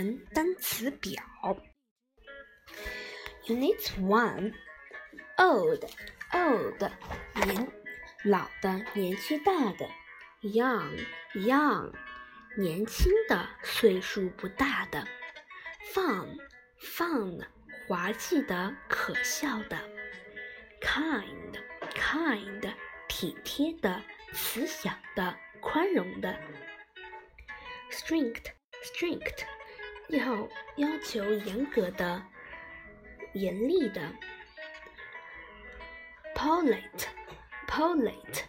人单词表。Unit One Old Old 年老的年纪大的，Young Young 年轻的岁数不大的，Fun Fun 滑稽的可笑的，Kind Kind 体贴的慈祥的宽容的。strict strict 要要求严格的、严厉的；polite polite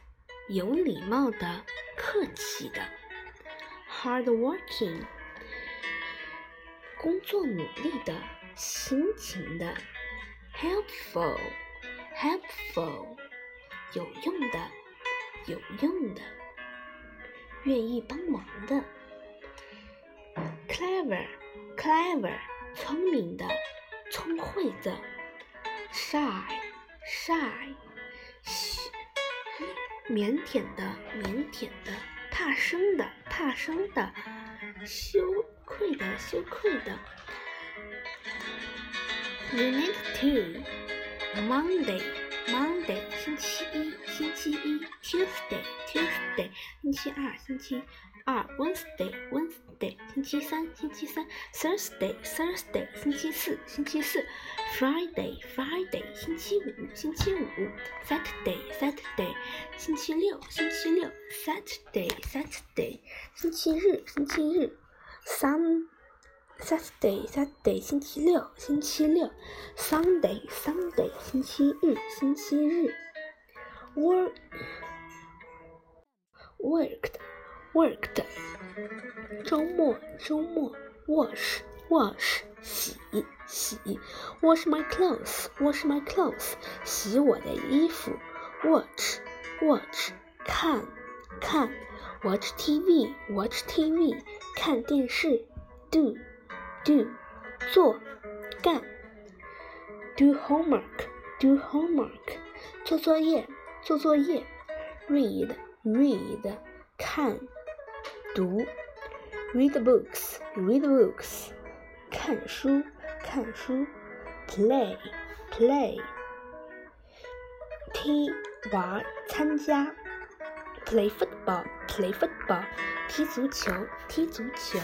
有礼貌的、客气的；hard working 工作努力的、辛勤的；helpful helpful 有用的、有用的、愿意帮忙的。clever clever 聪明的聪慧的 shy shy 腼腆的腼腆的怕生的怕生的羞愧的羞愧的 unit two monday monday 星期一星期一 tuesday tuesday 星期二星期二 Wednesday Wednesday 星期三星期三 Thursday Thursday 星期四星期四 Friday Friday 星期五星期五 Saturday Saturday 星期六星期六 Saturday Saturday 星期日星期日 Sun Saturday Saturday 星期六星期六 Sunday Sunday 星期日星期日 Work worked worked，周末周末，wash wash，洗洗，wash my clothes，wash my clothes，洗我的衣服，watch watch，看看，watch TV，watch TV，看电视，do do，做干，do homework，do homework，做作业做作业，read read，看。 读，read books，read books，看书，看书，play，play，踢玩参加，play football，play football，踢足球，踢足球。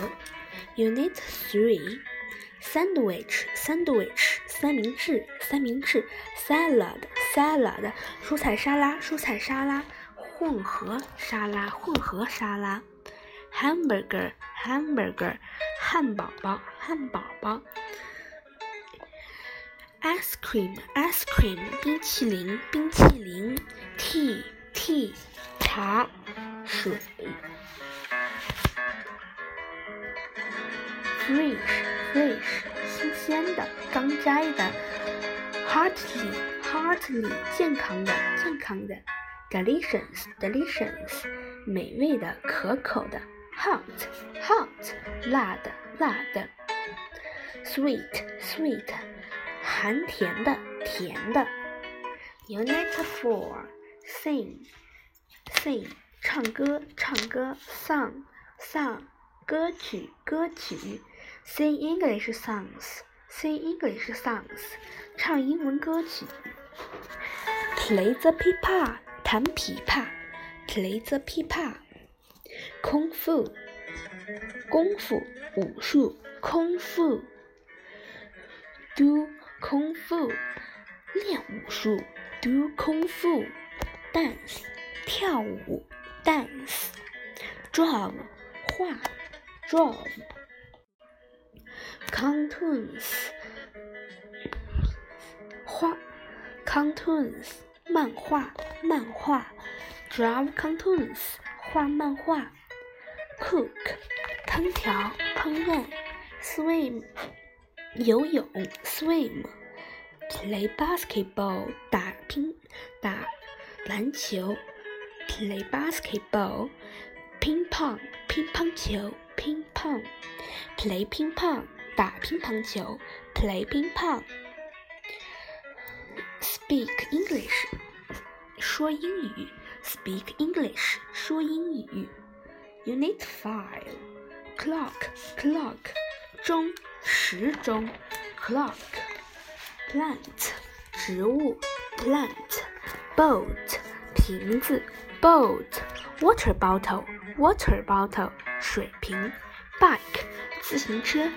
Unit three，sandwich，sandwich，三明治，三明治，salad，salad，蔬菜沙拉，蔬菜沙拉，混合沙拉，混合沙拉。hamburger hamburger 汉堡包汉堡包 ice cream ice cream 冰淇淋冰淇淋 tea tea 茶水 fresh fresh 新鲜的刚摘的 heartily heartily 健康的健康的 delicious delicious 美味的可口的 hot hot 辣的辣的，sweet sweet 含甜的甜的，unit four sing sing 唱歌唱歌，song song 歌曲歌曲，sing English songs sing English songs 唱英文歌曲，play the 琵琶弹琵琶，play the 琵 空腹，功夫，武术，空腹，do 空腹，练武术，do 空腹，dance 跳舞，dance，draw 画，draw cartoons 画，cartoons 漫画，漫画，draw cartoons 画漫画。cook 烹调烹饪，swim 游泳，swim play basketball 打乒打篮球，play basketball 乒乓乒乓球乒乓 play 乒乓打乒乓球，play 乒乓 speak English 说英语，speak English 说英语。 Unit 5 Clock Clock 钟，时钟，clock，plant，植物，plant，boat，瓶子，boat，water bottle，water bottle，水瓶，bike，自行车，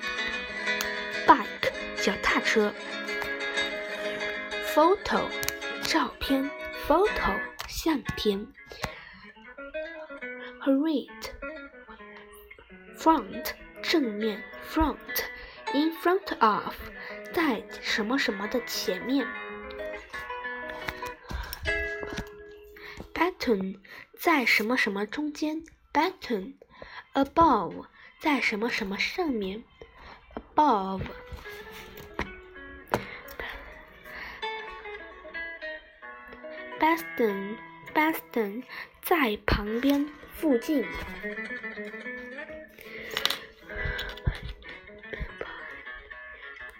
bike，脚踏车，photo，照片，photo，相片 front。正面 front，in front of，在什么什么的前面。button，在什么什么中间。button，above，在什么什么上面。above。baston，baston，在旁边附近。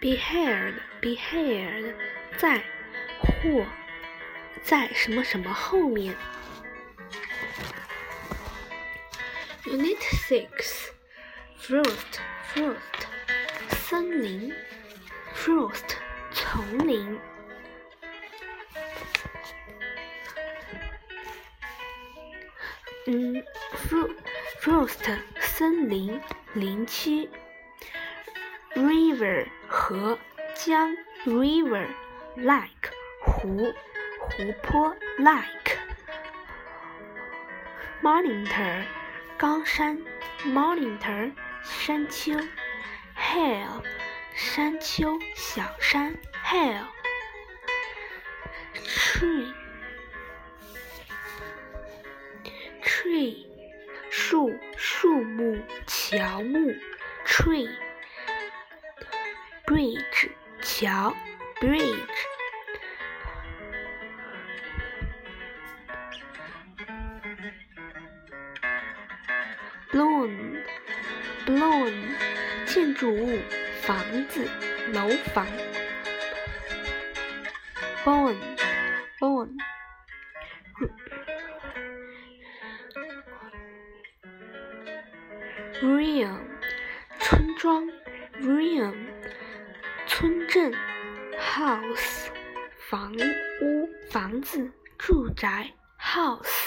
Behind, behind，在或在什么什么后面。Unit six, frost, frost，森林，frost，丛林。嗯，frost，森林，林区。 river 河江 river like 湖湖泊 like monitor 高山 monitor 山丘 hill 山丘小山 hill tree tree 树树木乔木 tree bridge 桥 bridge bloom bloom 建筑物房子楼房 bone bone ring ring 村庄 ring 村镇，house，房屋、房子、住宅，house。